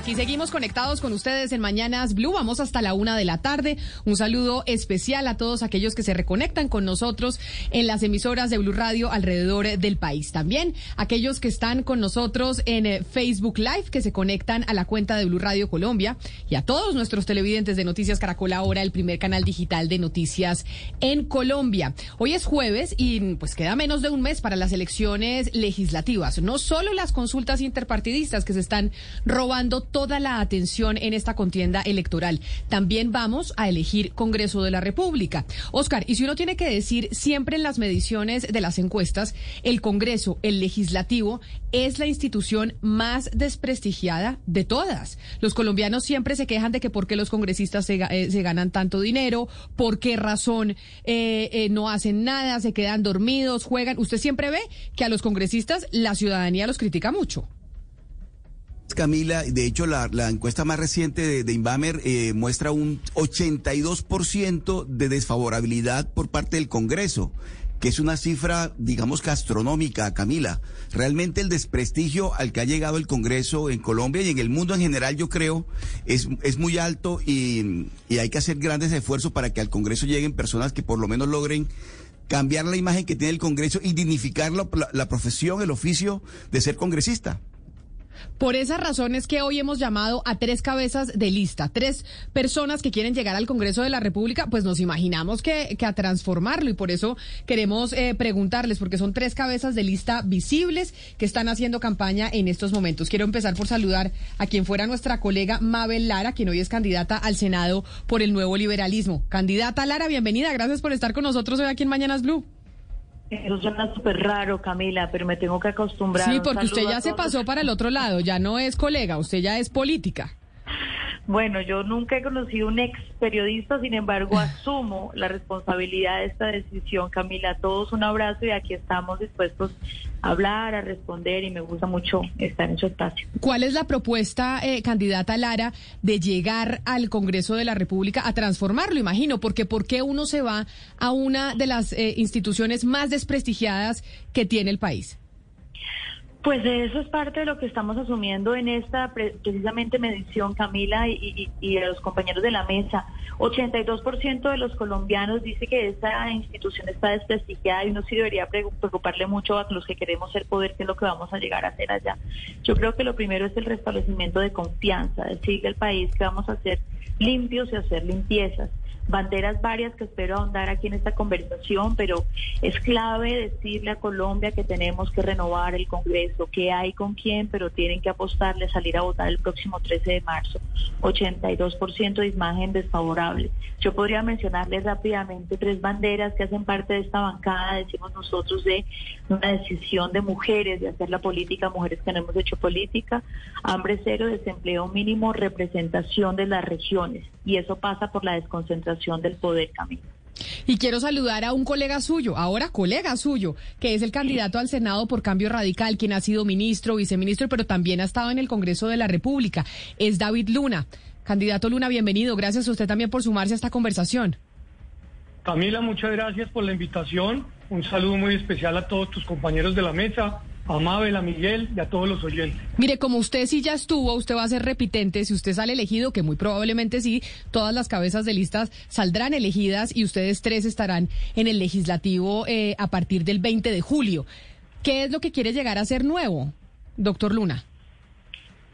Aquí seguimos conectados con ustedes en Mañanas Blue. Vamos hasta la una de la tarde. Un saludo especial a todos aquellos que se reconectan con nosotros en las emisoras de Blue Radio alrededor del país. También aquellos que están con nosotros en eh, Facebook Live, que se conectan a la cuenta de Blue Radio Colombia y a todos nuestros televidentes de Noticias Caracol ahora, el primer canal digital de noticias en Colombia. Hoy es jueves y pues queda menos de un mes para las elecciones legislativas. No solo las consultas interpartidistas que se están robando toda la atención en esta contienda electoral. También vamos a elegir Congreso de la República. Oscar, y si uno tiene que decir siempre en las mediciones de las encuestas, el Congreso, el legislativo, es la institución más desprestigiada de todas. Los colombianos siempre se quejan de que por qué los congresistas se, eh, ganan tanto dinero, por qué razón eh, eh, no hacen nada, se quedan dormidos, juegan. Usted siempre ve que a los congresistas la ciudadanía los critica mucho. Camila, de hecho la, encuesta más reciente de, de Inbamer eh, muestra un 82% de desfavorabilidad por parte del Congreso que es una cifra, digamos, gastronómica, Camila. Realmente el desprestigio al que ha llegado el Congreso en Colombia y en el mundo en general, yo creo, es, es muy alto y, y hay que hacer grandes esfuerzos para que al Congreso lleguen personas que por lo menos logren cambiar la imagen que tiene el Congreso y dignificar la profesión, el oficio de ser congresista. Por esa razón es que hoy hemos llamado a tres cabezas de lista, tres personas que quieren llegar al Congreso de la República, pues nos imaginamos que, a transformarlo y por eso queremos eh, preguntarles, porque son tres cabezas de lista visibles que están haciendo campaña en estos momentos. Quiero empezar por saludar a quien fuera nuestra colega Mabel Lara, quien hoy es candidata al Senado por el nuevo liberalismo. Candidata Lara, bienvenida, gracias por estar con nosotros hoy aquí en Mañanas Blue. Eso suena súper raro, Camila, pero me tengo que acostumbrar. Sí, porque usted ya se pasó para el otro lado, ya no es colega, usted ya es política. Bueno, yo nunca he conocido un ex periodista, sin embargo, asumo la responsabilidad de esta decisión. Camila, a todos un abrazo y aquí estamos dispuestos a hablar, a responder y me gusta mucho estar en su espacio. ¿Cuál es la propuesta, eh, candidata Lara, de llegar al Congreso de la República a transformarlo, imagino? Porque ¿por qué uno se va a una de las eh, instituciones más desprestigiadas que tiene el país? Pues eso es parte de lo que estamos asumiendo en esta precisamente medición, Camila, y, a los compañeros de la mesa. 82% de los colombianos dice que esta institución está desprestigiada y no se debería preocuparle mucho a los que queremos ser poder, que es lo que vamos a llegar a hacer allá. Yo creo que lo primero es el restablecimiento de confianza, decirle al país que vamos a ser limpios y hacer limpiezas banderas varias que espero ahondar aquí en esta conversación, pero es clave decirle a Colombia que tenemos que renovar el Congreso, que hay con quién, pero tienen que apostarle a salir a votar el próximo 13 de marzo. 82% de imagen desfavorable. Yo podría mencionarles rápidamente tres banderas que hacen parte de esta bancada, decimos nosotros, de una decisión de mujeres, de hacer la política, mujeres que no hemos hecho política, hambre cero, desempleo mínimo, representación de las regiones. Y eso pasa por la desconcentración del poder, Camilo. Y quiero saludar a un colega suyo, ahora colega suyo, que es el candidato al Senado por Cambio Radical, quien ha sido ministro, viceministro, pero también ha estado en el Congreso de la República. Es David Luna. Candidato Luna, bienvenido. Gracias a usted también por sumarse a esta conversación. Camila, muchas gracias por la invitación. Un saludo muy especial a todos tus compañeros de la mesa a Mabel, a Miguel y a todos los oyentes. Mire, como usted sí ya estuvo, usted va a ser repitente. Si usted sale elegido, que muy probablemente sí, todas las cabezas de listas saldrán elegidas y ustedes tres estarán en el legislativo eh, a partir del 20 de julio. ¿Qué es lo que quiere llegar a ser nuevo, doctor Luna?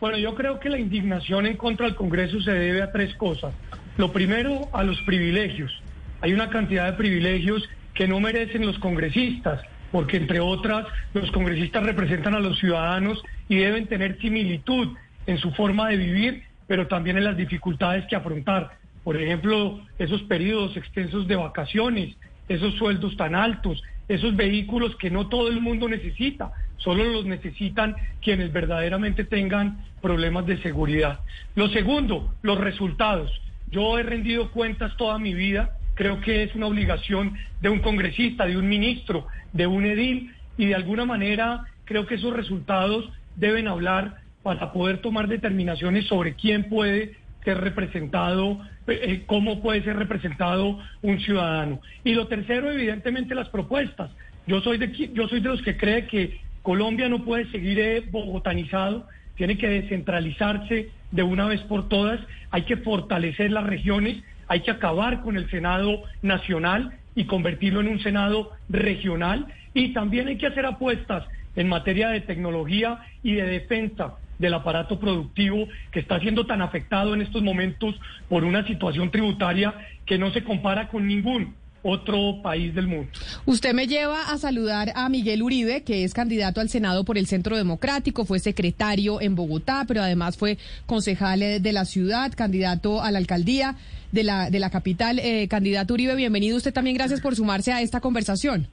Bueno, yo creo que la indignación en contra del Congreso se debe a tres cosas. Lo primero, a los privilegios. Hay una cantidad de privilegios que no merecen los congresistas porque entre otras los congresistas representan a los ciudadanos y deben tener similitud en su forma de vivir, pero también en las dificultades que afrontar. Por ejemplo, esos periodos extensos de vacaciones, esos sueldos tan altos, esos vehículos que no todo el mundo necesita, solo los necesitan quienes verdaderamente tengan problemas de seguridad. Lo segundo, los resultados. Yo he rendido cuentas toda mi vida, creo que es una obligación de un congresista, de un ministro, de un edil, y de alguna manera creo que esos resultados deben hablar para poder tomar determinaciones sobre quién puede ser representado, eh, cómo puede ser representado un ciudadano. Y lo tercero, evidentemente, las propuestas. Yo soy de, yo soy de los que cree que Colombia no puede seguir eh, bogotanizado, tiene que descentralizarse de una vez por todas, hay que fortalecer las regiones, hay que acabar con el Senado nacional y convertirlo en un Senado regional. Y también hay que hacer apuestas en materia de tecnología y de defensa del aparato productivo que está siendo tan afectado en estos momentos por una situación tributaria que no se compara con ningún otro país del mundo. Usted me lleva a saludar a Miguel Uribe, que es candidato al Senado por el Centro Democrático, fue secretario en Bogotá, pero además fue concejal de la ciudad, candidato a la alcaldía de la, de la capital. Eh, candidato Uribe, bienvenido usted también, gracias por sumarse a esta conversación.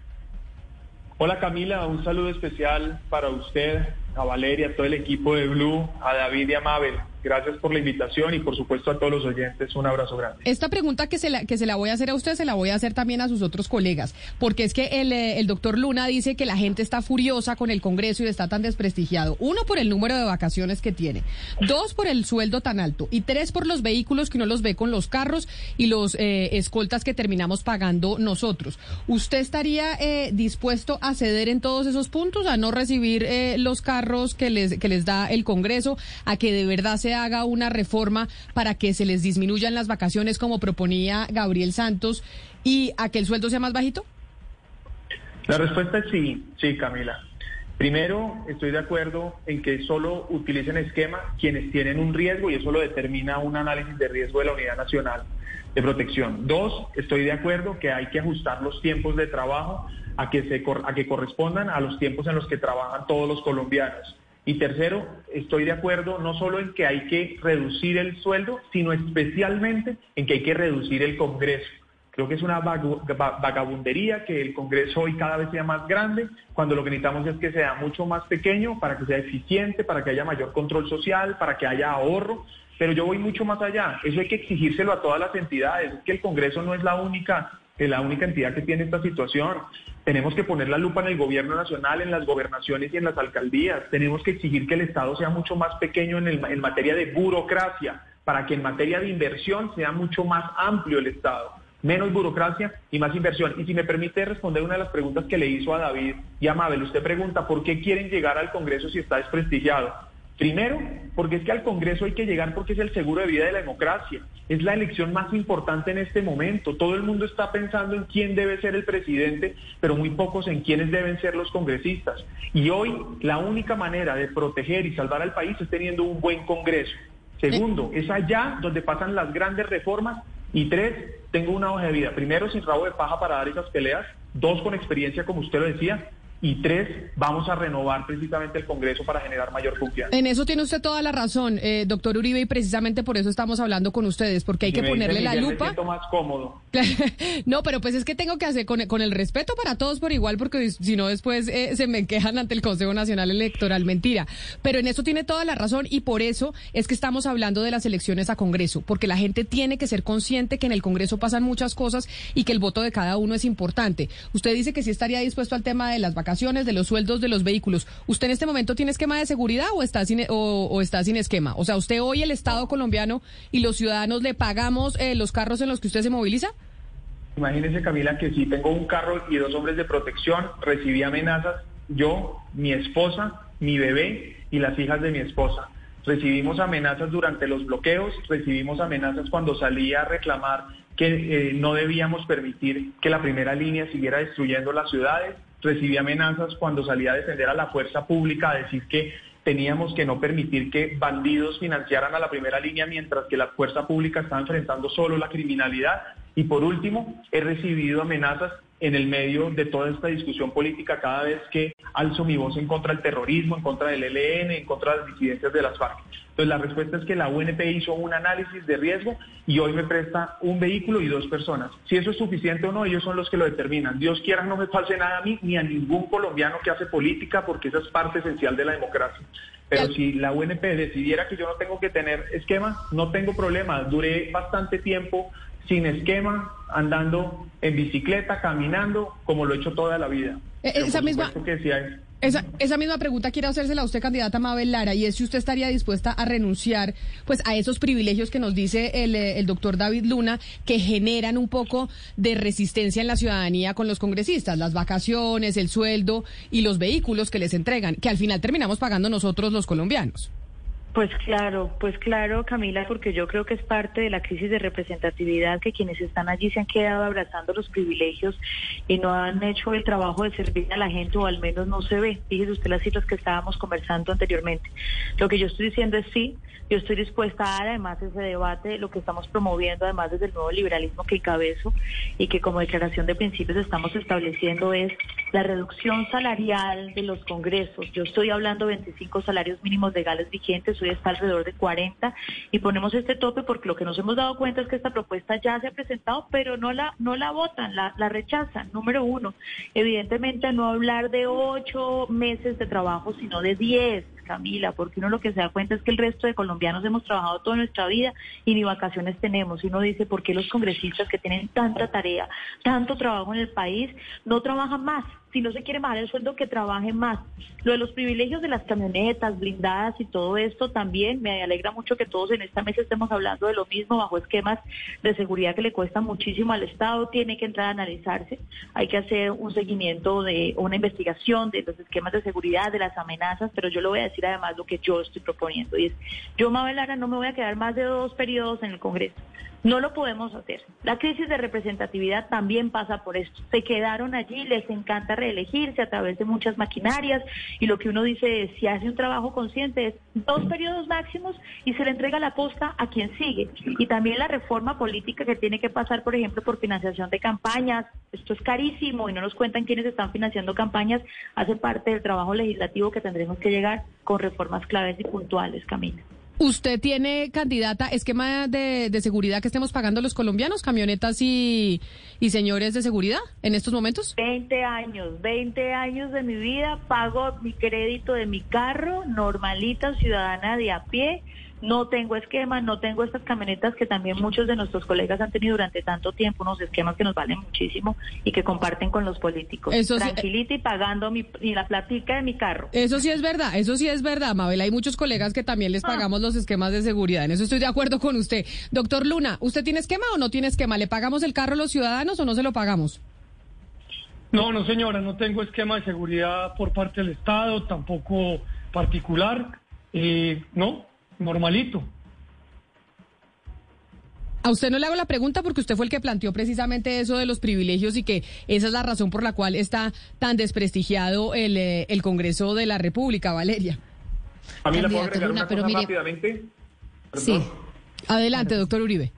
Hola Camila, un saludo especial para usted, a Valeria, a todo el equipo de Blue, a David y a Mabel. Gracias por la invitación y por supuesto a todos los oyentes un abrazo grande. Esta pregunta que se la, que se la voy a hacer a usted, se la voy a hacer también a sus otros colegas, porque es que el, eh, el doctor Luna dice que la gente está furiosa con el Congreso y está tan desprestigiado. Uno, por el número de vacaciones que tiene. Dos, por el sueldo tan alto. Y tres, por los vehículos que uno los ve con los carros y los eh, escoltas que terminamos pagando nosotros. ¿Usted estaría eh, dispuesto a ceder en todos esos puntos, a no recibir los carros que les, que les da el Congreso, a que de verdad sea haga una reforma para que se les disminuyan las vacaciones como proponía Gabriel Santos y a que el sueldo sea más bajito? La respuesta es sí, sí, Camila. Primero, estoy de acuerdo en que solo utilicen esquema quienes tienen un riesgo y eso lo determina un análisis de riesgo de la Unidad Nacional de Protección. Dos, estoy de acuerdo que hay que ajustar los tiempos de trabajo a que, se, a que correspondan a los tiempos en los que trabajan todos los colombianos. Y tercero, estoy de acuerdo no solo en que hay que reducir el sueldo, sino especialmente en que hay que reducir el Congreso. Creo que es una vagabundería que el Congreso hoy cada vez sea más grande, cuando lo que necesitamos es que sea mucho más pequeño para que sea eficiente, para que haya mayor control social, para que haya ahorro. Pero yo voy mucho más allá. Eso hay que exigírselo a todas las entidades. Es que el Congreso no es la única es la única entidad que tiene esta situación. Tenemos que poner la lupa en el gobierno nacional, en las gobernaciones y en las alcaldías. Tenemos que exigir que el Estado sea mucho más pequeño en, en materia de burocracia, para que en materia de inversión sea mucho más amplio el Estado. Menos burocracia y más inversión. Y si me permite responder una de las preguntas que le hizo a David y a Mabel, usted pregunta, ¿por qué quieren llegar al Congreso si está desprestigiado? Primero, porque es que al Congreso hay que llegar porque es el seguro de vida de la democracia. Es la elección más importante en este momento. Todo el mundo está pensando en quién debe ser el presidente, pero muy pocos en quiénes deben ser los congresistas. Y hoy la única manera de proteger y salvar al país es teniendo un buen Congreso. Segundo, es allá donde pasan las grandes reformas. Y tres, tengo una hoja de vida. Primero, sin rabo de paja para dar esas peleas. Dos, con experiencia, como usted lo decía y tres, vamos a renovar precisamente el Congreso para generar mayor confianza. En eso tiene usted toda la razón, eh, doctor Uribe, y precisamente por eso estamos hablando con ustedes, porque hay que ponerle la lupa. Me siento más cómodo. no, pero pues es que tengo que hacer con, el respeto para todos por igual, porque si no después eh, se me quejan ante el Consejo Nacional Electoral. Mentira. Pero en eso tiene toda la razón y por eso es que estamos hablando de las elecciones a Congreso, porque la gente tiene que ser consciente que en el Congreso pasan muchas cosas y que el voto de cada uno es importante. Usted dice que sí estaría dispuesto al tema de las vacaciones de los sueldos de los vehículos. ¿Usted en este momento tiene esquema de seguridad o está sin, o, está sin esquema? O sea, ¿usted hoy el Estado colombiano y los ciudadanos le pagamos eh, los carros en los que usted se moviliza? Imagínese, Camila, que si tengo un carro y dos hombres de protección, recibí amenazas yo, mi esposa, mi bebé y las hijas de mi esposa. Recibimos amenazas durante los bloqueos, recibimos amenazas cuando salía a reclamar que eh, no debíamos permitir que la primera línea siguiera destruyendo las ciudades, recibí amenazas cuando salí a defender a la fuerza pública, a decir que teníamos que no permitir que bandidos financiaran a la primera línea mientras que la fuerza pública está enfrentando solo la criminalidad. Y por último, he recibido amenazas en el medio de toda esta discusión política cada vez que alzo mi voz en contra del terrorismo, en contra del ELN, en contra de las disidencias de las FARC. Entonces la respuesta es que la UNP hizo un análisis de riesgo y hoy me presta un vehículo y dos personas. Si eso es suficiente o no, ellos son los que lo determinan. Dios quiera no me pase nada a mí ni a ningún colombiano que hace política porque esa es parte esencial de la democracia. Pero si la UNP decidiera que yo no tengo que tener esquema, no tengo problema. Duré bastante tiempo sin esquema, andando en bicicleta, caminando, como lo he hecho toda la vida. Eh, esa misma... esa, esa, misma pregunta quiero hacérsela a usted, candidata Mabel Lara, y es si usted estaría dispuesta a renunciar pues a esos privilegios que nos dice el, eh, el doctor David Luna, que generan un poco de resistencia en la ciudadanía con los congresistas, las vacaciones, el sueldo y los vehículos que les entregan, que al final terminamos pagando nosotros los colombianos. Pues claro, pues claro, Camila, porque yo creo que es parte de la crisis de representatividad que quienes están allí se han quedado abrazando los privilegios y no han hecho el trabajo de servir a la gente o al menos no se ve. Fíjese usted las cifras que estábamos conversando anteriormente. Lo que yo estoy diciendo es sí, yo estoy dispuesta a dar además ese debate, lo que estamos promoviendo además desde el nuevo liberalismo que encabezo y que como declaración de principios estamos estableciendo es la reducción salarial de los congresos. Yo estoy hablando de 25 salarios mínimos legales vigentes está alrededor de 40 y ponemos este tope porque lo que nos hemos dado cuenta es que esta propuesta ya se ha presentado, pero no la, no la votan, la, la rechazan. Número uno, evidentemente no hablar de ocho meses de trabajo, sino de diez. Camila, porque uno lo que se da cuenta es que el resto de colombianos hemos trabajado toda nuestra vida y ni vacaciones tenemos. Y uno dice, ¿por qué los congresistas que tienen tanta tarea, tanto trabajo en el país, no trabajan más? Si no se quiere bajar el sueldo, que trabajen más. Lo de los privilegios de las camionetas blindadas y todo esto también me alegra mucho que todos en esta mesa estemos hablando de lo mismo bajo esquemas de seguridad que le cuesta muchísimo al Estado. Tiene que entrar a analizarse. Hay que hacer un seguimiento de una investigación de los esquemas de seguridad, de las amenazas, pero yo le voy a decir además lo que yo estoy proponiendo. Y es, yo, Mabel Lara, no me voy a quedar más de dos periodos en el Congreso. No lo podemos hacer. La crisis de representatividad también pasa por esto. Se quedaron allí, les encanta reelegirse a través de muchas maquinarias y lo que uno dice es, si hace un trabajo consciente, es dos periodos máximos y se le entrega la posta a quien sigue. Y también la reforma política que tiene que pasar, por ejemplo, por financiación de campañas. Esto es carísimo y no nos cuentan quiénes están financiando campañas. Hace parte del trabajo legislativo que tendremos que llegar con reformas claves y puntuales, Camila. ¿Usted tiene candidata esquema de, seguridad que estemos pagando los colombianos, camionetas y, y señores de seguridad en estos momentos? 20 años, 20 años de mi vida pago mi crédito de mi carro, normalita, ciudadana de a pie no tengo esquema, no tengo estas camionetas que también muchos de nuestros colegas han tenido durante tanto tiempo, unos esquemas que nos valen muchísimo y que comparten con los políticos. Eso Tranquilita y pagando mi, y la platica de mi carro. Eso sí es verdad, eso sí es verdad, Mabel. Hay muchos colegas que también les ah. pagamos los esquemas de seguridad. En eso estoy de acuerdo con usted. Doctor Luna, ¿usted tiene esquema o no tiene esquema? ¿Le pagamos el carro a los ciudadanos o no se lo pagamos? No, no señora, no tengo esquema de seguridad por parte del Estado, tampoco particular. Eh, no, normalito. A usted no le hago la pregunta porque usted fue el que planteó precisamente eso de los privilegios y que esa es la razón por la cual está tan desprestigiado el, eh, el Congreso de la República, Valeria. A mí le puedo agregar una cosa rápidamente. Sí. Adelante, doctor Uribe.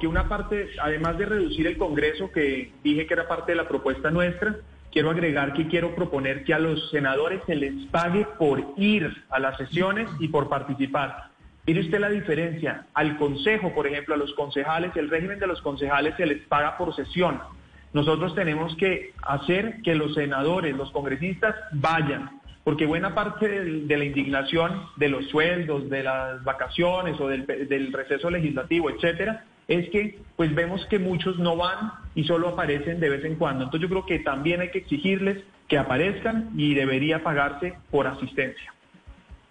que una parte, además de reducir el Congreso, que dije que era parte de la propuesta nuestra, quiero agregar que quiero proponer que a los senadores se les pague por ir a las sesiones y por participar. Mire usted la diferencia. Al Consejo, por ejemplo, a los concejales, el régimen de los concejales se les paga por sesión. Nosotros tenemos que hacer que los senadores, los congresistas vayan, porque buena parte de, la indignación de los sueldos, de las vacaciones o del, del receso legislativo, etcétera, es que pues vemos que muchos no van y solo aparecen de vez en cuando. Entonces yo creo que también hay que exigirles que aparezcan y debería pagarse por asistencia.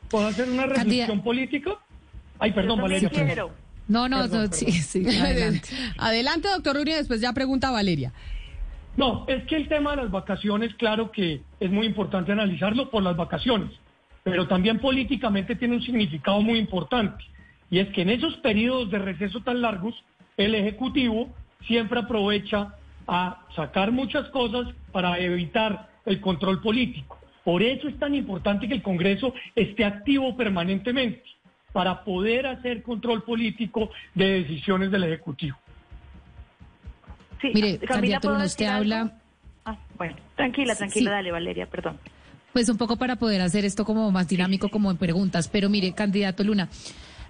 ¿Puedo hacer una reflexión política? Ay, perdón, Valeria. No, no, sí, sí, adelante. adelante, doctor Uribe, después ya pregunta Valeria. No, es que el tema de las vacaciones, claro que es muy importante analizarlo por las vacaciones, pero también políticamente tiene un significado muy importante. Y es que en esos periodos de receso tan largos, el Ejecutivo siempre aprovecha a sacar muchas cosas para evitar el control político. Por eso es tan importante que el Congreso esté activo permanentemente, para poder hacer control político de decisiones del Ejecutivo. Sí, Mire, Camila, Luna, usted habla... Ah, bueno, tranquila, tranquila, dale, Valeria, perdón. Pues un poco para poder hacer esto como más dinámico, como en preguntas. Pero mire, candidato Luna,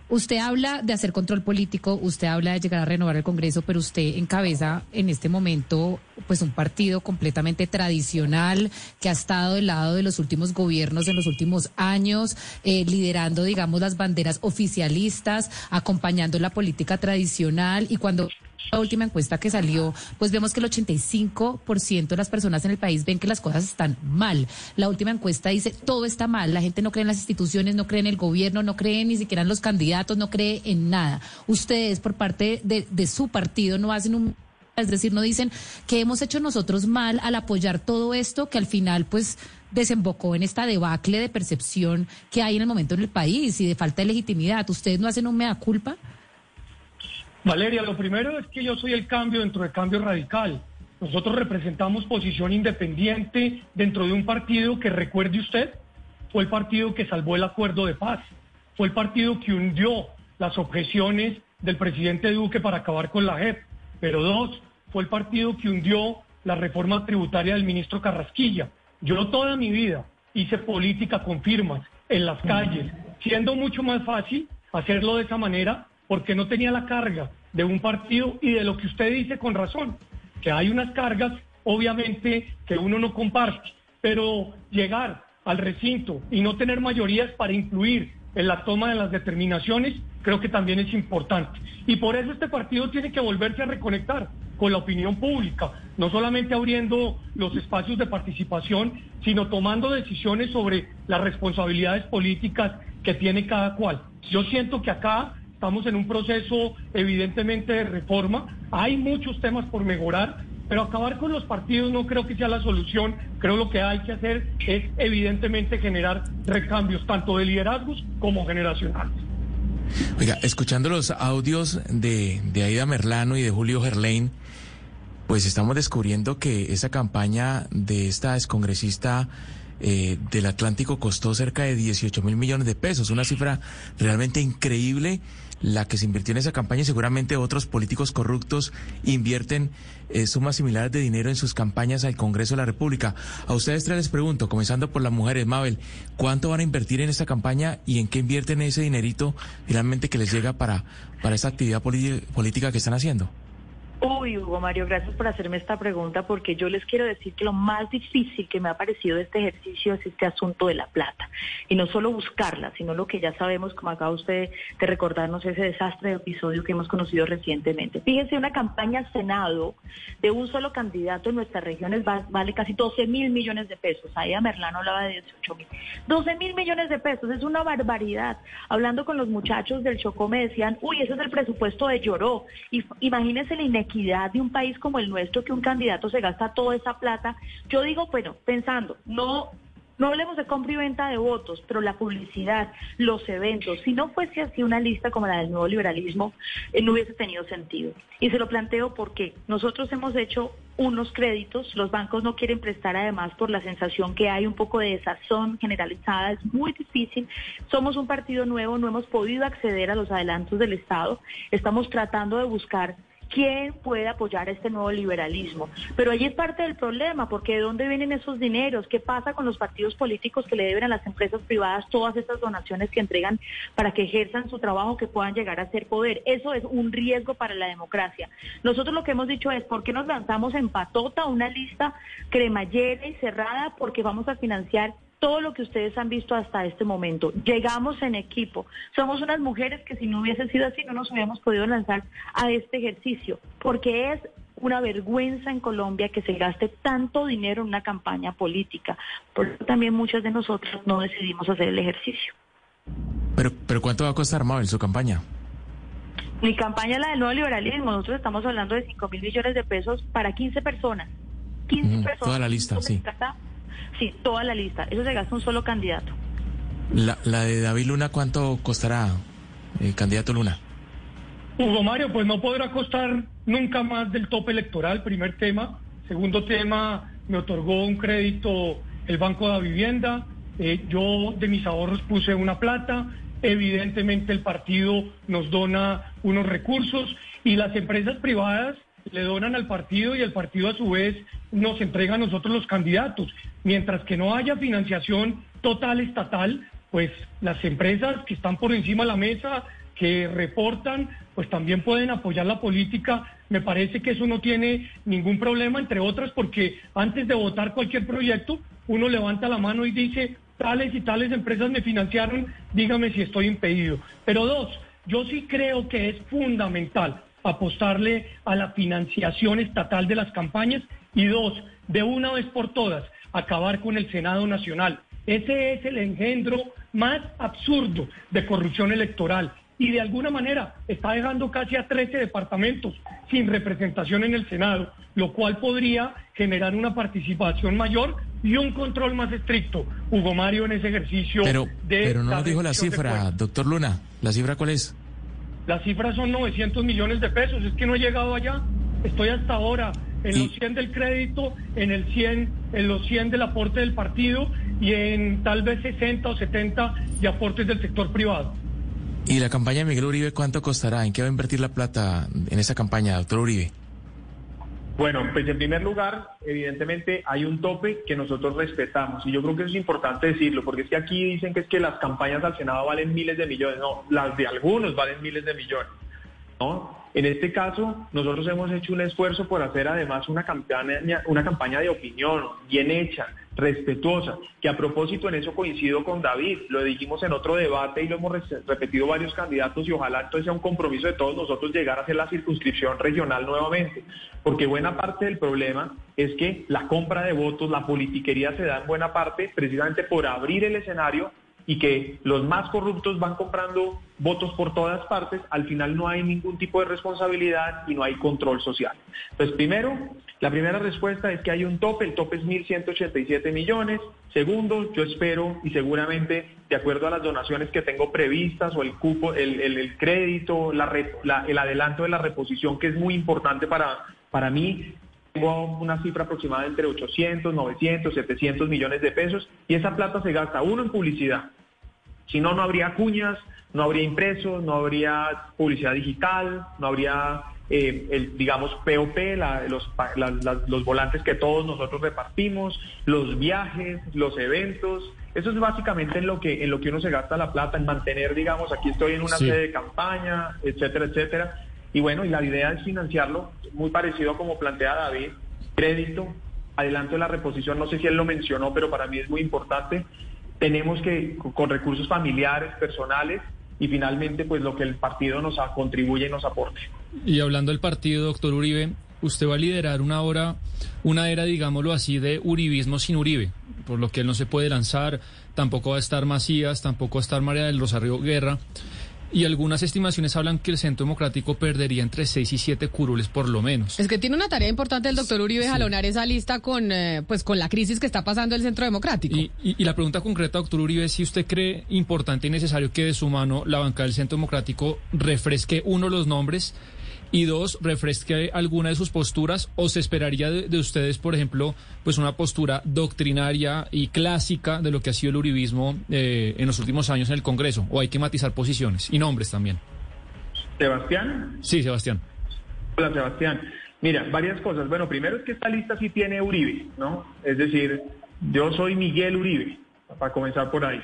Usted habla de hacer control político, usted habla de llegar a renovar el Congreso, pero usted encabeza en este momento pues un partido completamente tradicional que ha estado del lado de los últimos gobiernos en los últimos años, eh, liderando, digamos, las banderas oficialistas, acompañando la política tradicional y cuando la última encuesta que salió, pues vemos que el 85% de las personas en el país ven que las cosas están mal. La última encuesta dice todo está mal, la gente no cree en las instituciones, no cree en el gobierno, no cree ni siquiera en los candidatos, no cree en nada. Ustedes por parte de, de su partido no hacen un es decir, no dicen que hemos hecho nosotros mal al apoyar todo esto que al final pues desembocó en esta debacle de percepción que hay en el momento en el país y de falta de legitimidad. ¿Ustedes no hacen un mea culpa? Valeria, lo primero es que yo soy el cambio dentro del cambio radical. Nosotros representamos posición independiente dentro de un partido que, recuerde usted, fue el partido que salvó el acuerdo de paz, fue el partido que hundió las objeciones del presidente Duque para acabar con la JEP, pero dos, fue el partido que hundió la reforma tributaria del ministro Carrasquilla. Yo toda mi vida hice política con firmas en las calles, siendo mucho más fácil hacerlo de esa manera porque no tenía la carga de un partido y de lo que usted dice con razón, que hay unas cargas, obviamente, que uno no comparte, pero llegar al recinto y no tener mayorías para influir en la toma de las determinaciones, creo que también es importante. Y por eso este partido tiene que volverse a reconectar con la opinión pública, no solamente abriendo los espacios de participación, sino tomando decisiones sobre las responsabilidades políticas que tiene cada cual. Yo siento que acá Estamos en un proceso evidentemente de reforma. Hay muchos temas por mejorar, pero acabar con los partidos no creo que sea la solución. Creo lo que hay que hacer es evidentemente generar recambios, tanto de liderazgos como generacionales. Oiga, escuchando los audios de, de Aida Merlano y de Julio Gerlain, pues estamos descubriendo que esa campaña de esta excongresista eh, del Atlántico costó cerca de 18 mil millones de pesos, una cifra realmente increíble la que se invirtió en esa campaña seguramente otros políticos corruptos invierten eh, sumas similares de dinero en sus campañas al Congreso de la República. A ustedes tres les pregunto, comenzando por las mujeres, Mabel, ¿cuánto van a invertir en esta campaña y en qué invierten ese dinerito finalmente que les llega para, para esa actividad política que están haciendo? Uy, Hugo Mario, gracias por hacerme esta pregunta porque yo les quiero decir que lo más difícil que me ha parecido de este ejercicio es este asunto de la plata. Y no solo buscarla, sino lo que ya sabemos, como acaba usted de recordarnos ese desastre de episodio que hemos conocido recientemente. Fíjense, una campaña Senado de un solo candidato en nuestras regiones vale casi 12 mil millones de pesos. Ahí a Merlano hablaba de 18 mil. 12 mil millones de pesos, es una barbaridad. Hablando con los muchachos del Chocó me decían, uy, ese es el presupuesto de Lloró. Y imagínense la inequidad de un país como el nuestro, que un candidato se gasta toda esa plata. Yo digo, bueno, pensando, no no hablemos de compra y venta de votos, pero la publicidad, los eventos, si no fuese así una lista como la del nuevo liberalismo, eh, no hubiese tenido sentido. Y se lo planteo porque nosotros hemos hecho unos créditos, los bancos no quieren prestar además por la sensación que hay un poco de desazón generalizada, es muy difícil. Somos un partido nuevo, no hemos podido acceder a los adelantos del Estado, estamos tratando de buscar quién puede apoyar este nuevo liberalismo. Pero ahí es parte del problema, porque ¿de dónde vienen esos dineros? ¿Qué pasa con los partidos políticos que le deben a las empresas privadas todas estas donaciones que entregan para que ejerzan su trabajo, que puedan llegar a ser poder? Eso es un riesgo para la democracia. Nosotros lo que hemos dicho es, ¿por qué nos lanzamos en patota una lista cremallera y cerrada? Porque vamos a financiar todo lo que ustedes han visto hasta este momento. Llegamos en equipo. Somos unas mujeres que si no hubiese sido así no nos hubiéramos podido lanzar a este ejercicio, porque es una vergüenza en Colombia que se gaste tanto dinero en una campaña política. Por eso también muchas de nosotros no decidimos hacer el ejercicio. Pero, pero ¿cuánto va a costar, Mabel, su campaña? Mi campaña, la del nuevo liberalismo, nosotros estamos hablando de 5 mil millones de pesos para 15 personas. 15 personas. Toda la lista, sí. Sí, toda la lista. Eso se gasta un solo candidato. La, la de David Luna, ¿cuánto costará, eh, candidato Luna? Hugo Mario, pues no podrá costar nunca más del tope electoral, primer tema. Segundo tema, me otorgó un crédito el Banco de la Vivienda. Eh, yo de mis ahorros puse una plata. Evidentemente el partido nos dona unos recursos y las empresas privadas le donan al partido y el partido a su vez nos entrega a nosotros los candidatos. Mientras que no haya financiación total estatal, pues las empresas que están por encima de la mesa, que reportan, pues también pueden apoyar la política. Me parece que eso no tiene ningún problema, entre otras, porque antes de votar cualquier proyecto, uno levanta la mano y dice, tales y tales empresas me financiaron, dígame si estoy impedido. Pero dos, yo sí creo que es fundamental apostarle a la financiación estatal de las campañas y dos, de una vez por todas, acabar con el Senado Nacional. Ese es el engendro más absurdo de corrupción electoral y de alguna manera está dejando casi a 13 departamentos sin representación en el Senado, lo cual podría generar una participación mayor y un control más estricto. Hugo Mario en ese ejercicio pero, Pero no nos dijo la cifra, doctor Luna. ¿La cifra cuál es? La cifra son 900 millones de pesos. Es que no he llegado allá. Estoy hasta ahora en los 100 del crédito, en el 100, en los 100 del aporte del partido y en tal vez 60 o 70 de aportes del sector privado. ¿Y la campaña de Miguel Uribe cuánto costará? ¿En qué va a invertir la plata en esa campaña, doctor Uribe? Bueno, pues en primer lugar, evidentemente hay un tope que nosotros respetamos y yo creo que eso es importante decirlo, porque es que aquí dicen que es que las campañas al Senado valen miles de millones, no, las de algunos valen miles de millones. En este caso, nosotros hemos hecho un esfuerzo por hacer además una campaña, una campaña de opinión bien hecha, respetuosa, que a propósito en eso coincido con David, lo dijimos en otro debate y lo hemos repetido varios candidatos y ojalá entonces sea un compromiso de todos nosotros llegar a hacer la circunscripción regional nuevamente, porque buena parte del problema es que la compra de votos, la politiquería se da en buena parte precisamente por abrir el escenario y que los más corruptos van comprando votos por todas partes, al final no hay ningún tipo de responsabilidad y no hay control social. Pues primero, la primera respuesta es que hay un tope, el tope es 1.187 millones. Segundo, yo espero y seguramente, de acuerdo a las donaciones que tengo previstas o el cupo, el, crédito, el adelanto de la reposición, que es muy importante para, para mí, tengo una cifra aproximada entre 800, 900, 700 millones de pesos y esa plata se gasta uno en publicidad. Si no, no habría cuñas, no habría impresos, no habría publicidad digital, no habría, eh, el, digamos, POP, los, los volantes que todos nosotros repartimos, los viajes, los eventos. Eso es básicamente en lo que en lo que uno se gasta la plata, en mantener, digamos, aquí estoy en una sede de campaña, etcétera, etcétera. Y bueno, y la idea es financiarlo, muy parecido a como plantea David, crédito, adelanto de la reposición, no sé si él lo mencionó, pero para mí es muy importante. Tenemos que, con recursos familiares, personales, y finalmente, pues lo que el partido nos contribuye y nos aporte. Y hablando del partido, doctor Uribe, usted va a liderar una hora, una era, digámoslo así, de uribismo sin Uribe, por lo que él no se puede lanzar, tampoco va a estar Macías, tampoco va a estar María del Rosario Guerra. Y algunas estimaciones hablan que el Centro Democrático perdería entre 6 y 7 curules por lo menos. Es que tiene una tarea importante el doctor Uribe jalonar esa lista con, eh, pues, con la crisis que está pasando el Centro Democrático. Y, y, la pregunta concreta, doctor Uribe, es si usted cree importante y necesario que de su mano la banca del Centro Democrático refresque uno los nombres y dos, refresque alguna de sus posturas o se esperaría de, ustedes, por ejemplo, pues una postura doctrinaria y clásica de lo que ha sido el uribismo eh, en los últimos años en el Congreso o hay que matizar posiciones y nombres también. Sebastián. Sí, Sebastián. Hola, Sebastián. Mira, varias cosas. Bueno, primero es que esta lista sí tiene Uribe, ¿no? Es decir, yo soy Miguel Uribe, para comenzar por ahí.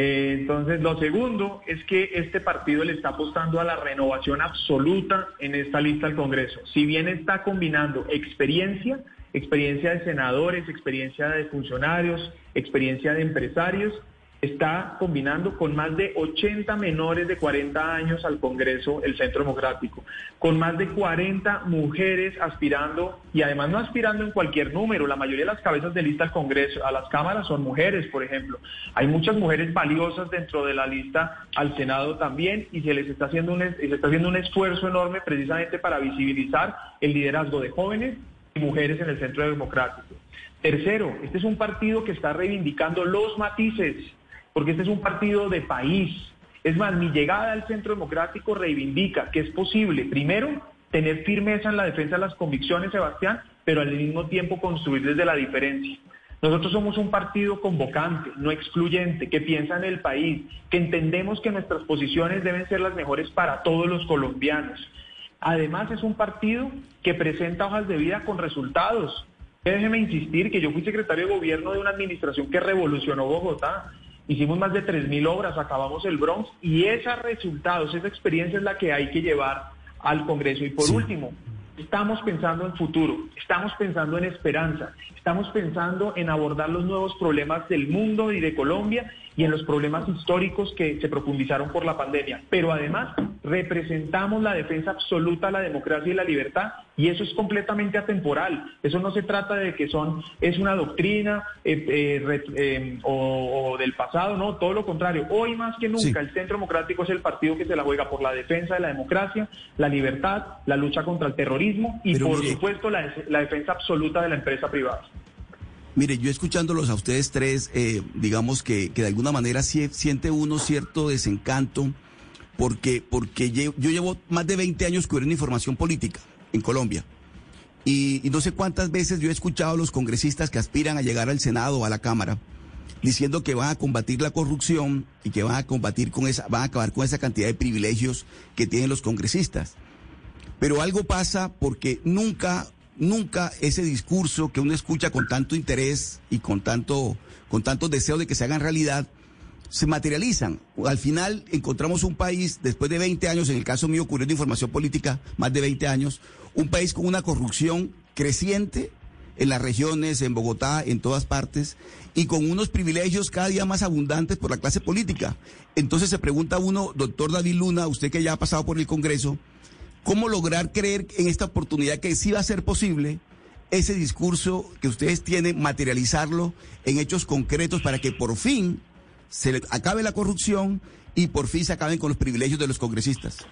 Eh, entonces, lo segundo es que este partido le está apostando a la renovación absoluta en esta lista del Congreso. Si bien está combinando experiencia, experiencia de senadores, experiencia de funcionarios, experiencia de empresarios, está combinando con más de 80 menores de 40 años al Congreso el Centro Democrático, con más de 40 mujeres aspirando y además no aspirando en cualquier número, la mayoría de las cabezas de lista al Congreso, a las cámaras son mujeres, por ejemplo. Hay muchas mujeres valiosas dentro de la lista al Senado también y se les está haciendo un, se está haciendo un esfuerzo enorme precisamente para visibilizar el liderazgo de jóvenes y mujeres en el Centro Democrático. Tercero, este es un partido que está reivindicando los matices porque este es un partido de país. Es más, mi llegada al centro democrático reivindica que es posible, primero, tener firmeza en la defensa de las convicciones, Sebastián, pero al mismo tiempo construir desde la diferencia. Nosotros somos un partido convocante, no excluyente, que piensa en el país, que entendemos que nuestras posiciones deben ser las mejores para todos los colombianos, Además, es un partido que presenta hojas de vida con resultados. Déjeme insistir que yo fui secretario de gobierno de una administración que revolucionó Bogotá. Hicimos más de 3.000 obras, acabamos el Bronx y esos resultados, esa experiencia es la que hay que llevar al Congreso. Y por último, estamos pensando en futuro, estamos pensando en esperanza, estamos pensando en abordar los nuevos problemas del mundo y de Colombia y en los problemas históricos que se profundizaron por la pandemia. Pero además representamos la defensa absoluta de la democracia y la libertad y eso es completamente atemporal. Eso no se trata de que son es una doctrina eh, eh, eh, o, del pasado, no, todo lo contrario. Hoy más que nunca el Centro Democrático es el partido que se la juega por la defensa de la democracia, la libertad, la lucha contra el terrorismo y por supuesto la, la defensa absoluta de la empresa privada. Mire, yo escuchándolos a ustedes tres, eh, digamos que, que, de alguna manera siente uno cierto desencanto, porque, porque yo, llevo más de 20 años cubriendo información política en Colombia. Y, no sé cuántas veces yo he escuchado a los congresistas que aspiran a llegar al Senado o a la Cámara diciendo que van a combatir la corrupción y que van a combatir con esa, van a acabar con esa cantidad de privilegios que tienen los congresistas. Pero algo pasa porque nunca nunca ese discurso que uno escucha con tanto interés y con tanto, con deseo de que se hagan realidad, se materializan. Al final encontramos un país, después de 20 años, en el caso mío ocurrió de información política, más de 20 años, un país con una corrupción creciente en las regiones, en Bogotá, en todas partes, y con unos privilegios cada día más abundantes por la clase política. Entonces se pregunta uno, doctor David Luna, usted que ya ha pasado por el Congreso, ¿Cómo lograr creer en esta oportunidad que sí va a ser posible ese discurso que ustedes tienen, materializarlo en hechos concretos para que por fin se acabe la corrupción y por fin se acaben con los privilegios de los congresistas?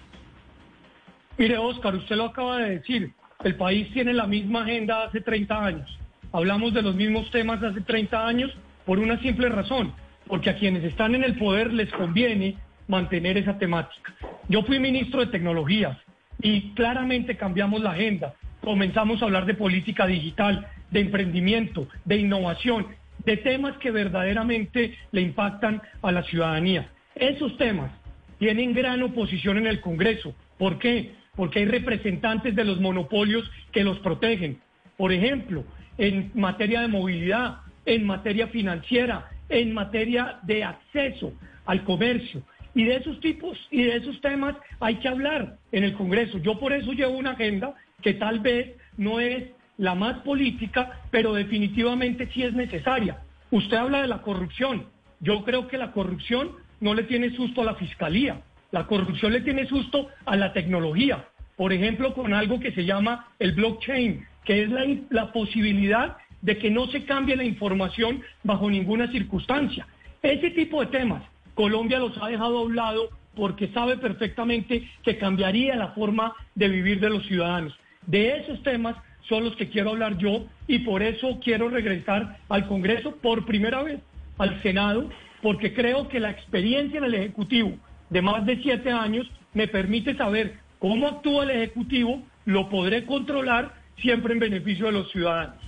Mire, Oscar, usted lo acaba de decir. El país tiene la misma agenda hace 30 años. Hablamos de los mismos temas hace 30 años por una simple razón, porque a quienes están en el poder les conviene mantener esa temática. Yo fui ministro de Tecnologías y claramente cambiamos la agenda. Comenzamos a hablar de política digital, de emprendimiento, de innovación, de temas que verdaderamente le impactan a la ciudadanía. Esos temas tienen gran oposición en el Congreso. ¿Por qué? Porque hay representantes de los monopolios que los protegen. Por ejemplo, en materia de movilidad, en materia financiera, en materia de acceso al comercio. Y de esos tipos y de esos temas hay que hablar en el Congreso. Yo por eso llevo una agenda que tal vez no es la más política, pero definitivamente sí es necesaria. Usted habla de la corrupción. Yo creo que la corrupción no le tiene susto a la fiscalía. La corrupción le tiene susto a la tecnología. Por ejemplo, con algo que se llama el blockchain, que es la, posibilidad de que no se cambie la información bajo ninguna circunstancia. Ese tipo de temas Colombia los ha dejado a un lado porque sabe perfectamente que cambiaría la forma de vivir de los ciudadanos. De esos temas son los que quiero hablar yo y por eso quiero regresar al Congreso por primera vez, al Senado, porque creo que la experiencia en el Ejecutivo de más de siete años me permite saber cómo actúa el Ejecutivo, lo podré controlar siempre en beneficio de los ciudadanos.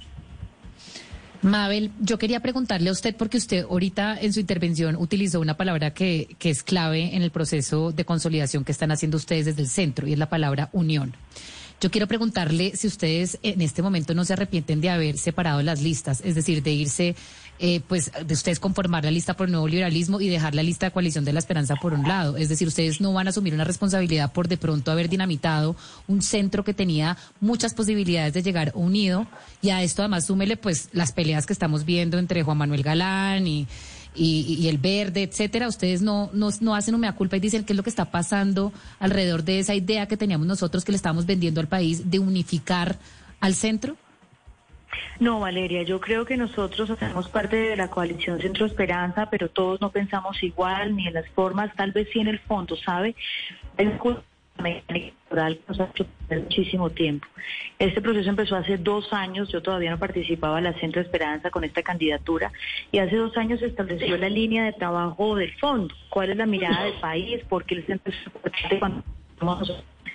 Mabel, yo quería preguntarle a usted, porque usted ahorita en su intervención utilizó una palabra que, que es clave en el proceso de consolidación que están haciendo ustedes desde el centro, y es la palabra unión. Yo quiero preguntarle si ustedes en este momento no se arrepienten de haber separado las listas, es decir, de irse, eh, pues, de ustedes conformar la lista por el nuevo liberalismo y dejar la lista de coalición de la esperanza por un lado. Es decir, ustedes no van a asumir una responsabilidad por de pronto haber dinamitado un centro que tenía muchas posibilidades de llegar unido y a esto además súmele pues las peleas que estamos viendo entre Juan Manuel Galán y y, el verde, etcétera, ustedes no, no, no hacen un mea culpa y dicen qué es lo que está pasando alrededor de esa idea que teníamos nosotros que le estábamos vendiendo al país de unificar al centro? No, Valeria, yo creo que nosotros hacemos parte de la coalición Centro Esperanza, pero todos no pensamos igual, ni en las formas, tal vez sí en el fondo, ¿sabe? Es electoral nos ha hecho muchísimo tiempo. Este proceso empezó hace dos años, yo todavía no participaba en la Centro Esperanza con esta candidatura, y hace dos años se estableció la línea de trabajo del fondo. ¿Cuál es la mirada del país? ¿Por qué el centro es importante cuando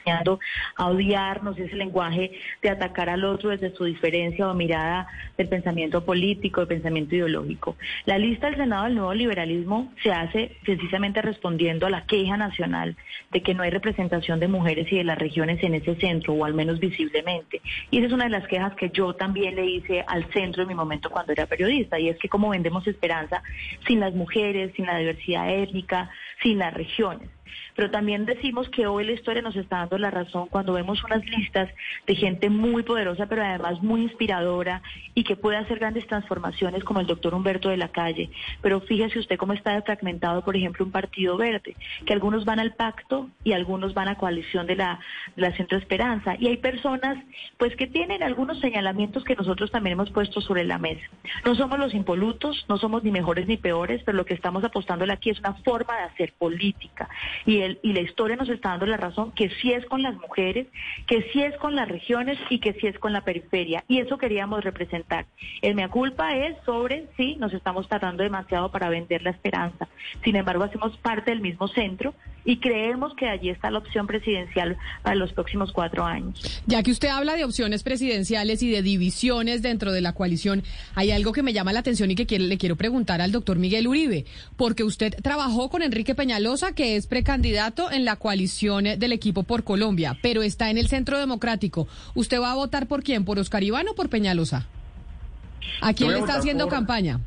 enseñando a odiarnos, ese lenguaje de atacar al otro desde su diferencia o mirada del pensamiento político, del pensamiento ideológico. La lista del Senado del Nuevo Liberalismo se hace precisamente respondiendo a la queja nacional de que no hay representación de mujeres y de las regiones en ese centro, o al menos visiblemente. Y esa es una de las quejas que yo también le hice al centro en mi momento cuando era periodista, y es que como vendemos esperanza sin las mujeres, sin la diversidad étnica, sin las regiones. Pero también decimos que hoy la historia nos está dando la razón cuando vemos unas listas de gente muy poderosa, pero además muy inspiradora y que puede hacer grandes transformaciones como el doctor Humberto de la Calle. Pero fíjese usted cómo está fragmentado, por ejemplo, un partido verde, que algunos van al pacto y algunos van a coalición de la, la Centro Esperanza. Y hay personas pues que tienen algunos señalamientos que nosotros también hemos puesto sobre la mesa. No somos los impolutos, no somos ni mejores ni peores, pero lo que estamos apostando aquí es una forma de hacer política. Y y la historia nos está dando la razón que sí es con las mujeres, que sí es con las regiones y que sí es con la periferia. Y eso queríamos representar. El mea culpa es sobre, sí, nos estamos tardando demasiado para vender la esperanza. Sin embargo, hacemos parte del mismo centro y creemos que allí está la opción presidencial para los próximos cuatro años. Ya que usted habla de opciones presidenciales y de divisiones dentro de la coalición, hay algo que me llama la atención y que le quiero preguntar al doctor Miguel Uribe, porque usted trabajó con Enrique Peñalosa, que es precandidato en la coalición del equipo por Colombia, pero está en el Centro Democrático. ¿Usted va a votar por quién? ¿Por Oscar Iván o por Peñalosa? ¿A quién le está haciendo campaña?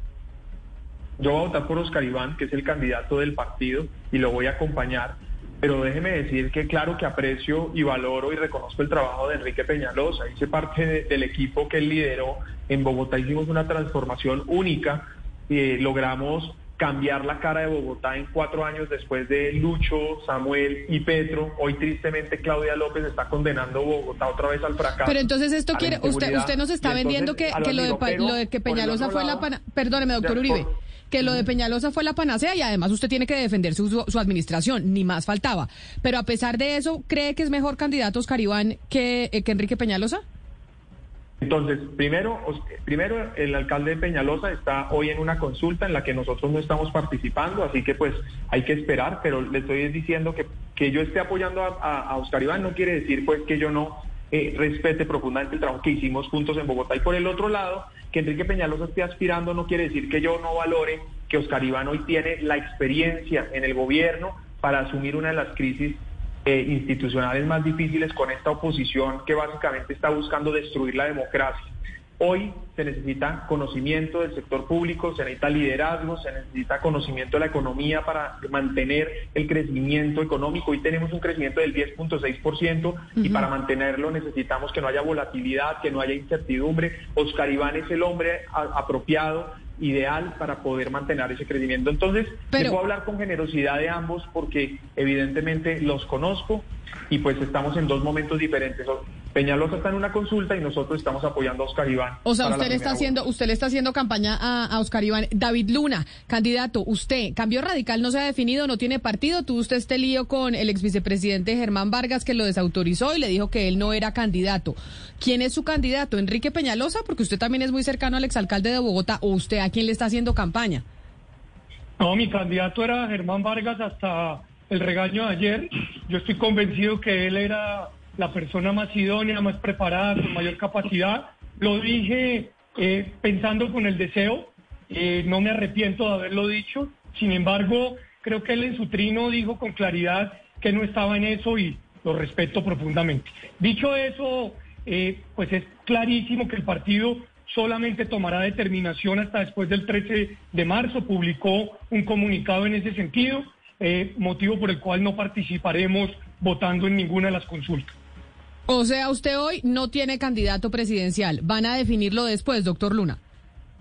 Yo voy a votar por Oscar Iván, que es el candidato del partido, y lo voy a acompañar. Pero déjeme decir que claro que aprecio y valoro y reconozco el trabajo de Enrique Peñalosa. Hice parte del equipo que él lideró. En Bogotá hicimos una transformación única. y eh, logramos cambiar la cara de Bogotá en cuatro años después de Lucho, Samuel y Petro. Hoy tristemente Claudia López está condenando Bogotá otra vez al fracaso. Pero entonces esto quiere, usted, usted nos está vendiendo que, lo, de, lo, de, que Peñalosa fue la... Perdóneme, doctor Uribe que lo de Peñalosa fue la panacea y además usted tiene que defender su, su, administración, ni más faltaba. Pero a pesar de eso, ¿cree que es mejor candidato Oscar Iván que, eh, que Enrique Peñalosa? Entonces, primero, primero el alcalde de Peñalosa está hoy en una consulta en la que nosotros no estamos participando, así que pues hay que esperar, pero le estoy diciendo que, que yo esté apoyando a, Oscar Iván no quiere decir pues que yo no eh, respete profundamente el trabajo que hicimos juntos en Bogotá. Y por el otro lado, que Enrique Peñalosa esté aspirando no quiere decir que yo no valore que Oscar Iván hoy tiene la experiencia en el gobierno para asumir una de las crisis eh, institucionales más difíciles con esta oposición que básicamente está buscando destruir la democracia. Hoy se necesita conocimiento del sector público, se necesita liderazgo, se necesita conocimiento de la economía para mantener el crecimiento económico. Hoy tenemos un crecimiento del 10.6% y para mantenerlo necesitamos que no haya volatilidad, que no haya incertidumbre. Oscar Iván es el hombre apropiado ideal para poder mantener ese crecimiento. Entonces, Pero... puedo hablar con generosidad de ambos porque evidentemente los conozco y pues estamos en dos momentos diferentes. Peñalosa está en una consulta y nosotros estamos apoyando a Oscar Iván. O sea, usted le está haciendo, usted le está haciendo campaña a, Oscar Iván. David Luna, candidato, usted, Cambio Radical no se ha definido, no tiene partido, tuvo usted este lío con el ex vicepresidente Germán Vargas que lo desautorizó y le dijo que él no era candidato. ¿Quién es su candidato? ¿Enrique Peñalosa? Porque usted también es muy cercano al exalcalde de Bogotá. ¿O usted a quién le está haciendo campaña? No, mi candidato era Germán Vargas hasta el regaño de ayer. Yo estoy convencido que él era la persona más idónea, más preparada, con mayor capacidad. Lo dije eh, pensando con el deseo, eh, no me arrepiento de haberlo dicho. Sin embargo, creo que él en su trino dijo con claridad que no estaba en eso y lo respeto profundamente. Dicho eso, eh, pues es clarísimo que el partido solamente tomará determinación hasta después del 13 de marzo. Publicó un comunicado en ese sentido, motivo por el cual no participaremos votando en ninguna de las consultas. O sea, usted hoy no tiene candidato presidencial. Van a definirlo después, doctor Luna.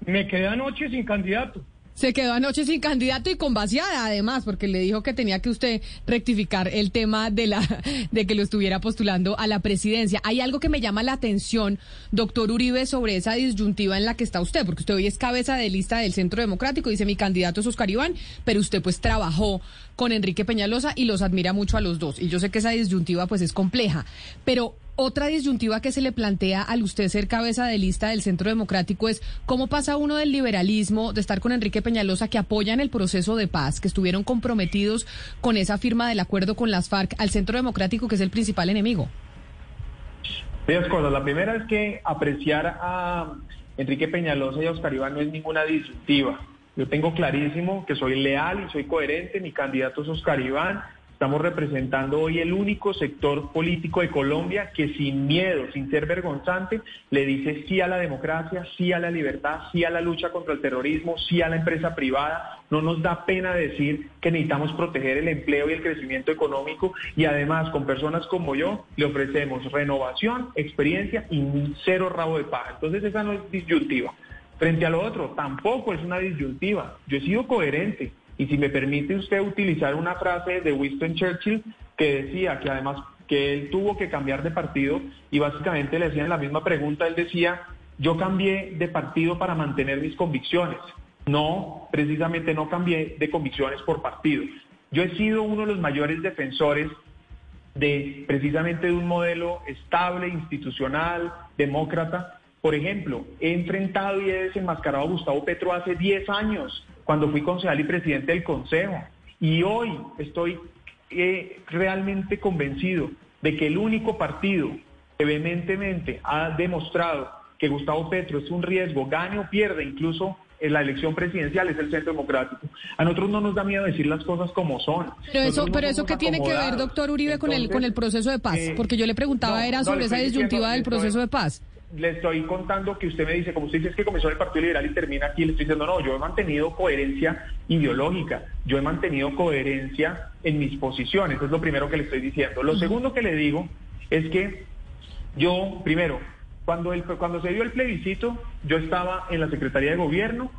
Me quedé anoche sin candidato. Se quedó anoche sin candidato y con vaciada, además, porque le dijo que tenía que usted rectificar el tema de la de que lo estuviera postulando a la presidencia. Hay algo que me llama la atención, doctor Uribe, sobre esa disyuntiva en la que está usted, porque usted hoy es cabeza de lista del Centro Democrático, dice mi candidato es Oscar Iván, pero usted pues trabajó con Enrique Peñalosa y los admira mucho a los dos. Y yo sé que esa disyuntiva pues es compleja, pero Otra disyuntiva que se le plantea al usted ser cabeza de lista del Centro Democrático es cómo pasa uno del liberalismo, de estar con Enrique Peñalosa, que apoyan el proceso de paz, que estuvieron comprometidos con esa firma del acuerdo con las FARC, al Centro Democrático, que es el principal enemigo. Varias cosas. La primera es que apreciar a Enrique Peñalosa y a Oscar Iván no es ninguna disyuntiva. Yo tengo clarísimo que soy leal y soy coherente. Mi candidato es Oscar Iván Estamos representando hoy el único sector político de Colombia que sin miedo, sin ser vergonzante, le dice sí a la democracia, sí a la libertad, sí a la lucha contra el terrorismo, sí a la empresa privada. No nos da pena decir que necesitamos proteger el empleo y el crecimiento económico y además con personas como yo le ofrecemos renovación, experiencia y cero rabo de paja. Entonces esa no es disyuntiva. Frente a lo otro, tampoco es una disyuntiva. Yo he sido coherente. Y si me permite usted utilizar una frase de Winston Churchill que decía que además que él tuvo que cambiar de partido y básicamente le hacían la misma pregunta, él decía, yo cambié de partido para mantener mis convicciones. No, precisamente no cambié de convicciones por partido. Yo he sido uno de los mayores defensores de precisamente de un modelo estable, institucional, demócrata. Por ejemplo, he enfrentado y he desenmascarado a Gustavo Petro hace 10 años cuando fui concejal y presidente del Consejo. Y hoy estoy eh, realmente convencido de que el único partido que vehementemente ha demostrado que Gustavo Petro es un riesgo, gane o pierda incluso en la elección presidencial es el centro democrático. A nosotros no nos da miedo decir las cosas como son. Pero eso, pero eso qué tiene que ver, doctor Uribe, con el con el proceso de paz, eh, porque yo le preguntaba era sobre esa disyuntiva del proceso de paz le estoy contando que usted me dice, como usted dice, es que comenzó en el Partido Liberal y termina aquí, le estoy diciendo, no, yo he mantenido coherencia ideológica, yo he mantenido coherencia en mis posiciones, es lo primero que le estoy diciendo. Lo segundo que le digo es que yo, primero, cuando, el, cuando se dio el plebiscito, yo estaba en la Secretaría de Gobierno,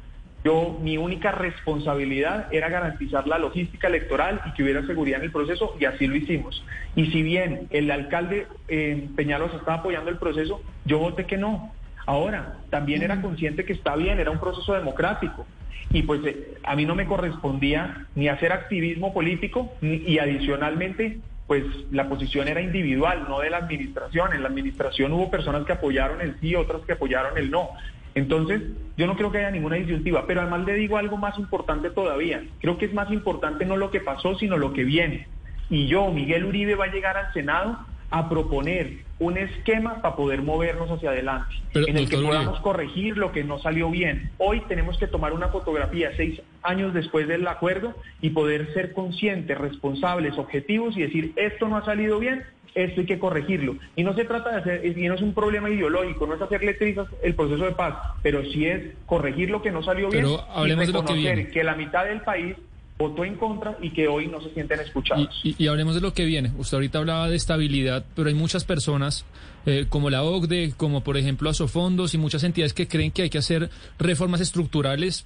yo, mi única responsabilidad era garantizar la logística electoral y que hubiera seguridad en el proceso y así lo hicimos. Y si bien el alcalde eh, Peñalosa estaba apoyando el proceso, yo voté que no. Ahora, también era consciente que está bien, era un proceso democrático. Y pues eh, a mí no me correspondía ni hacer activismo político y adicionalmente pues la posición era individual, no de la administración. En la administración hubo personas que apoyaron el sí, otras que apoyaron el no. Entonces, yo no creo que haya ninguna disyuntiva, pero además le digo algo más importante todavía. Creo que es más importante no lo que pasó, sino lo que viene. Y yo, Miguel Uribe, va a llegar al Senado a proponer un esquema para poder movernos hacia adelante, en el que podamos corregir lo que no salió bien. Hoy tenemos que tomar una fotografía seis años después del acuerdo y poder ser conscientes, responsables, objetivos y decir, esto no ha salido bien, esto hay que corregirlo. Y no se trata de hacer, y no es un problema ideológico, no es hacerle trizas el proceso de paz, pero sí es corregir lo que no salió bien y reconocer que, la mitad del país votó en contra y que hoy no se sienten escuchados. Y, hablemos de lo que viene. Usted ahorita hablaba de estabilidad, pero hay muchas personas eh, como la OCDE, como por ejemplo Asofondos y muchas entidades que creen que hay que hacer reformas estructurales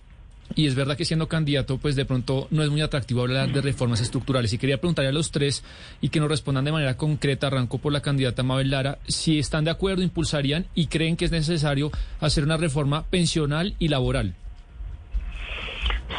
y es verdad que siendo candidato, pues de pronto no es muy atractivo hablar de reformas estructurales. Y quería preguntarle a los tres y que nos respondan de manera concreta, arrancó por la candidata Mabel Lara, si están de acuerdo, impulsarían y creen que es necesario hacer una reforma pensional y laboral.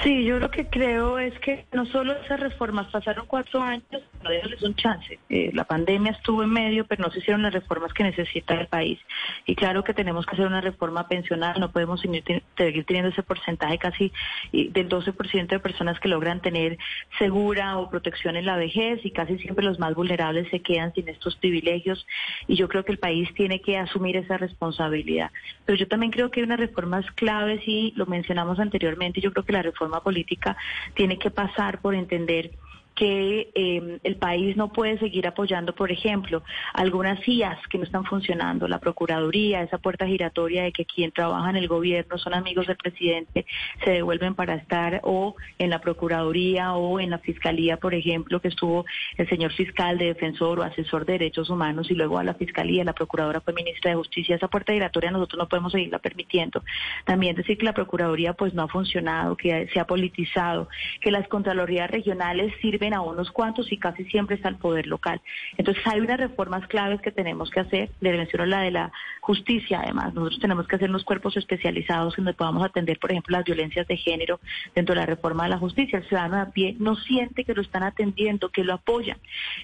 Sí, yo lo que creo es que no solo esas reformas pasaron cuatro años, no darles un chance. Eh, la pandemia estuvo en medio, pero no se hicieron las reformas que necesita el país. Y claro que tenemos que hacer una reforma pensional, no podemos seguir, teniendo ese porcentaje casi del 12% de personas que logran tener segura o protección en la vejez y casi siempre los más vulnerables se quedan sin estos privilegios. Y yo creo que el país tiene que asumir esa responsabilidad. Pero yo también creo que hay unas reformas claves y lo mencionamos anteriormente, yo creo que la reforma política tiene que pasar por entender que eh, el país no puede seguir apoyando, por ejemplo, algunas CIAs que no están funcionando, la Procuraduría, esa puerta giratoria de que quien trabaja en el gobierno son amigos del presidente, se devuelven para estar o en la Procuraduría o en la Fiscalía, por ejemplo, que estuvo el señor fiscal de defensor o asesor de derechos humanos y luego a la Fiscalía, la Procuradora fue ministra de Justicia, esa puerta giratoria nosotros no podemos seguirla permitiendo. También decir que la Procuraduría pues no ha funcionado, que se ha politizado, que las Contralorías regionales sirven a unos cuantos y casi siempre está el poder local. Entonces hay unas reformas claves que tenemos que hacer. Le menciono la de la justicia, además. Nosotros tenemos que hacer unos cuerpos especializados donde podamos atender, por ejemplo, las violencias de género dentro de la reforma de la justicia. El ciudadano a pie no siente que lo están atendiendo, que lo apoyan.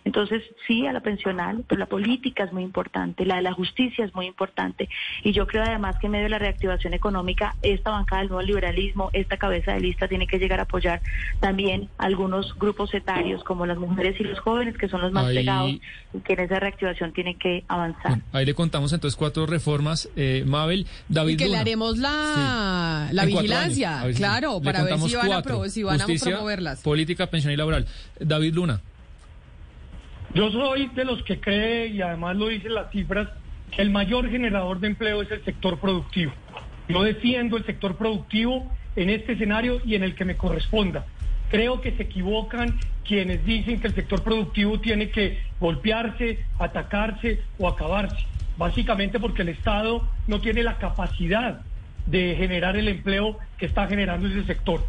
Entonces, sí, a la pensional, pero la política es muy importante, la de la justicia es muy importante. Y yo creo además que en medio de la reactivación económica, esta bancada del nuevo liberalismo, esta cabeza de lista tiene que llegar a apoyar también algunos grupos como las mujeres y los jóvenes, que son los más pegados y que en esa reactivación tienen que avanzar. ahí le contamos entonces cuatro reformas, eh, Mabel, David. Y que le haremos la, la vigilancia, claro, para ver si van, a, si van a promoverlas. Política, pensión y laboral. David Luna. Yo soy de los que cree, y además lo dicen las cifras, que el mayor generador de empleo es el sector productivo. Yo defiendo el sector productivo en este escenario y en el que me corresponda. Creo que se equivocan quienes dicen que el sector productivo tiene que golpearse, atacarse o acabarse, básicamente porque el Estado no tiene la capacidad de generar el empleo que está generando ese sector.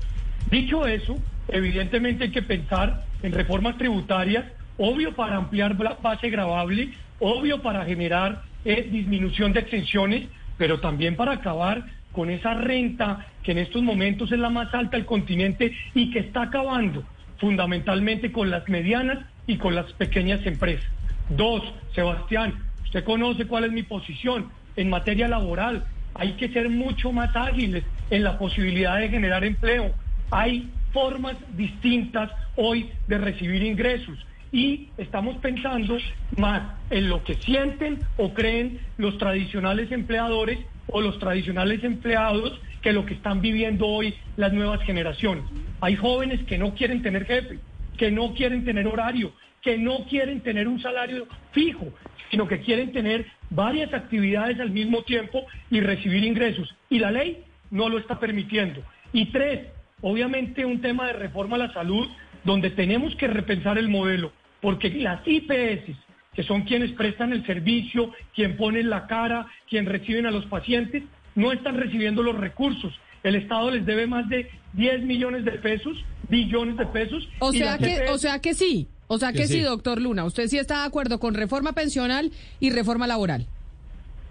Dicho eso, evidentemente hay que pensar en reformas tributarias, obvio para ampliar base gravable, obvio para generar eh, disminución de exenciones, pero también para acabar con esa renta que en estos momentos es la más alta del continente y que está acabando fundamentalmente con las medianas y con las pequeñas empresas. Dos, Sebastián, usted conoce cuál es mi posición en materia laboral. Hay que ser mucho más ágiles en la posibilidad de generar empleo. Hay formas distintas hoy de recibir ingresos y estamos pensando más en lo que sienten o creen los tradicionales empleadores o los tradicionales empleados que lo que están viviendo hoy las nuevas generaciones. Hay jóvenes que no quieren tener jefe, que no quieren tener horario, que no quieren tener un salario fijo, sino que quieren tener varias actividades al mismo tiempo y recibir ingresos. Y la ley no lo está permitiendo. Y tres, obviamente un tema de reforma a la salud donde tenemos que repensar el modelo, porque las IPS, que son quienes prestan el servicio, quien ponen la cara, quien reciben a los pacientes, no están recibiendo los recursos. El Estado les debe más de 10 millones de pesos, billones de pesos. O sea que, o sea que sí, o sea que, sí, doctor Luna, usted sí está de acuerdo con reforma pensional y reforma laboral.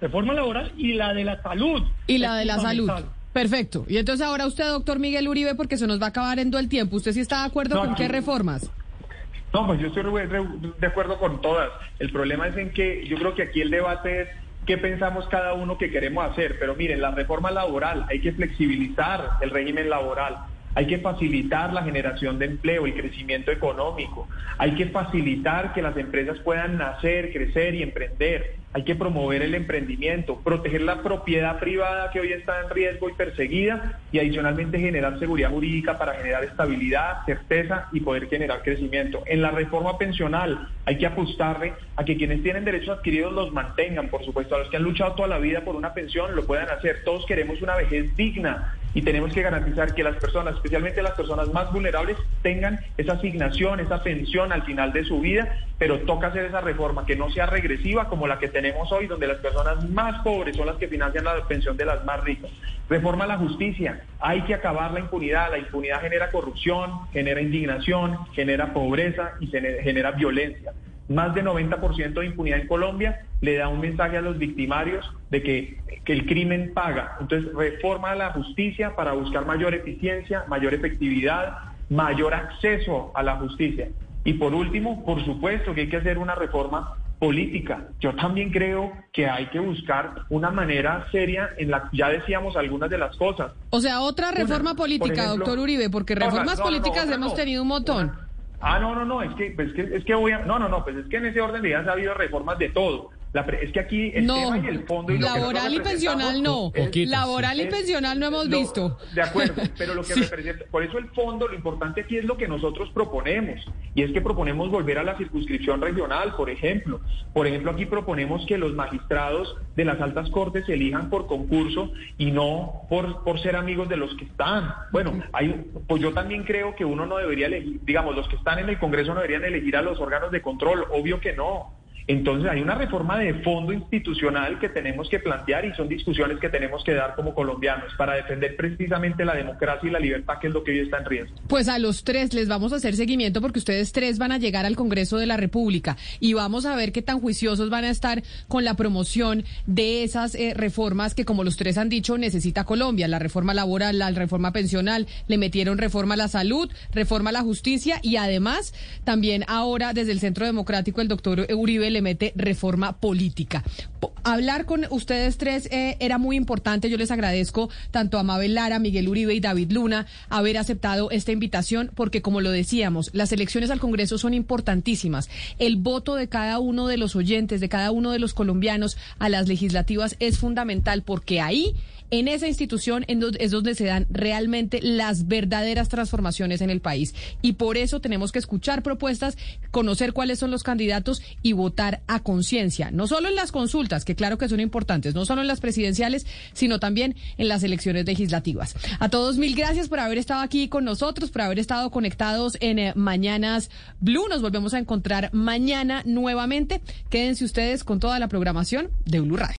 Reforma laboral y la de la salud. Y la de la salud. Perfecto. Y entonces ahora usted, doctor Miguel Uribe, porque se nos va a acabar en todo el tiempo, ¿usted sí está de acuerdo con qué reformas? No, pues yo estoy de acuerdo con todas. El problema es en que yo creo que aquí el debate es qué pensamos cada uno que queremos hacer. Pero miren, la reforma laboral, hay que flexibilizar el régimen laboral. Hay que facilitar la generación de empleo, el crecimiento económico. Hay que facilitar que las empresas puedan nacer, crecer y emprender. Hay que promover el emprendimiento, proteger la propiedad privada que hoy está en riesgo y perseguida y adicionalmente generar seguridad jurídica para generar estabilidad, certeza y poder generar crecimiento. En la reforma pensional hay que apostarle a que quienes tienen derechos adquiridos los mantengan, por supuesto, a los que han luchado toda la vida por una pensión lo puedan hacer. Todos queremos una vejez digna y tenemos que garantizar que las personas, especialmente las personas más vulnerables, tengan esa asignación, esa pensión al final de su vida, pero toca hacer esa reforma que no sea regresiva como la que tenemos hoy, donde las personas más pobres son las que financian la pensión de las más ricas. Reforma la justicia, hay que acabar la impunidad, la impunidad genera corrupción, genera indignación, genera pobreza y genera violencia más de 90% de impunidad en Colombia le da un mensaje a los victimarios de que, el crimen paga. Entonces, reforma la justicia para buscar mayor eficiencia, mayor efectividad, mayor acceso a la justicia. Y por último, por supuesto que hay que hacer una reforma política. Yo también creo que hay que buscar una manera seria en la ya decíamos algunas de las cosas. O sea, otra reforma política, doctor Uribe, porque reformas políticas hemos tenido un montón. Ah, no, no, no, es que, pues, es que, voy a, no, no, no, pues es que en ese orden de ideas ha habido reformas de todo. La es que aquí el tema y el fondo y laboral y pensional no, laboral y pensional no hemos visto. De acuerdo, pero lo que representa, por eso el fondo, lo importante aquí es lo que nosotros proponemos y es que proponemos volver a la circunscripción regional, por ejemplo. Por ejemplo, aquí proponemos que los magistrados de las altas cortes se elijan por concurso y no por, por ser amigos de los que están. Bueno, hay, pues yo también creo que uno no debería elegir, digamos, los que están en el Congreso no deberían elegir a los órganos de control, obvio que no Entonces hay una reforma de fondo institucional que tenemos que plantear y son discusiones que tenemos que dar como colombianos para defender precisamente la democracia y la libertad, que es lo que hoy está en riesgo. Pues a los tres les vamos a hacer seguimiento porque ustedes tres van a llegar al Congreso de la República y vamos a ver qué tan juiciosos van a estar con la promoción de esas eh, reformas que, como los tres han dicho, necesita Colombia. La reforma laboral, la reforma pensional, le metieron reforma a la salud, reforma a la justicia y además también ahora desde el Centro Democrático el doctor Uribe mete reforma política. hablar con ustedes tres eh, era muy importante. Yo les agradezco tanto a Mabel Lara, Miguel Uribe y David Luna haber aceptado esta invitación porque, como lo decíamos, las elecciones al Congreso son importantísimas. El voto de cada uno de los oyentes, de cada uno de los colombianos a las legislativas es fundamental porque ahí en esa institución es donde se dan realmente las verdaderas transformaciones en el país. Y por eso tenemos que escuchar propuestas, conocer cuáles son los candidatos y votar a conciencia. No solo en las consultas, que claro que son importantes, no solo en las presidenciales, sino también en las elecciones legislativas. A todos mil gracias por haber estado aquí con nosotros, por haber estado conectados en eh, Mañanas Blue. Nos volvemos a encontrar mañana nuevamente. Quédense ustedes con toda la programación de Blue Radio.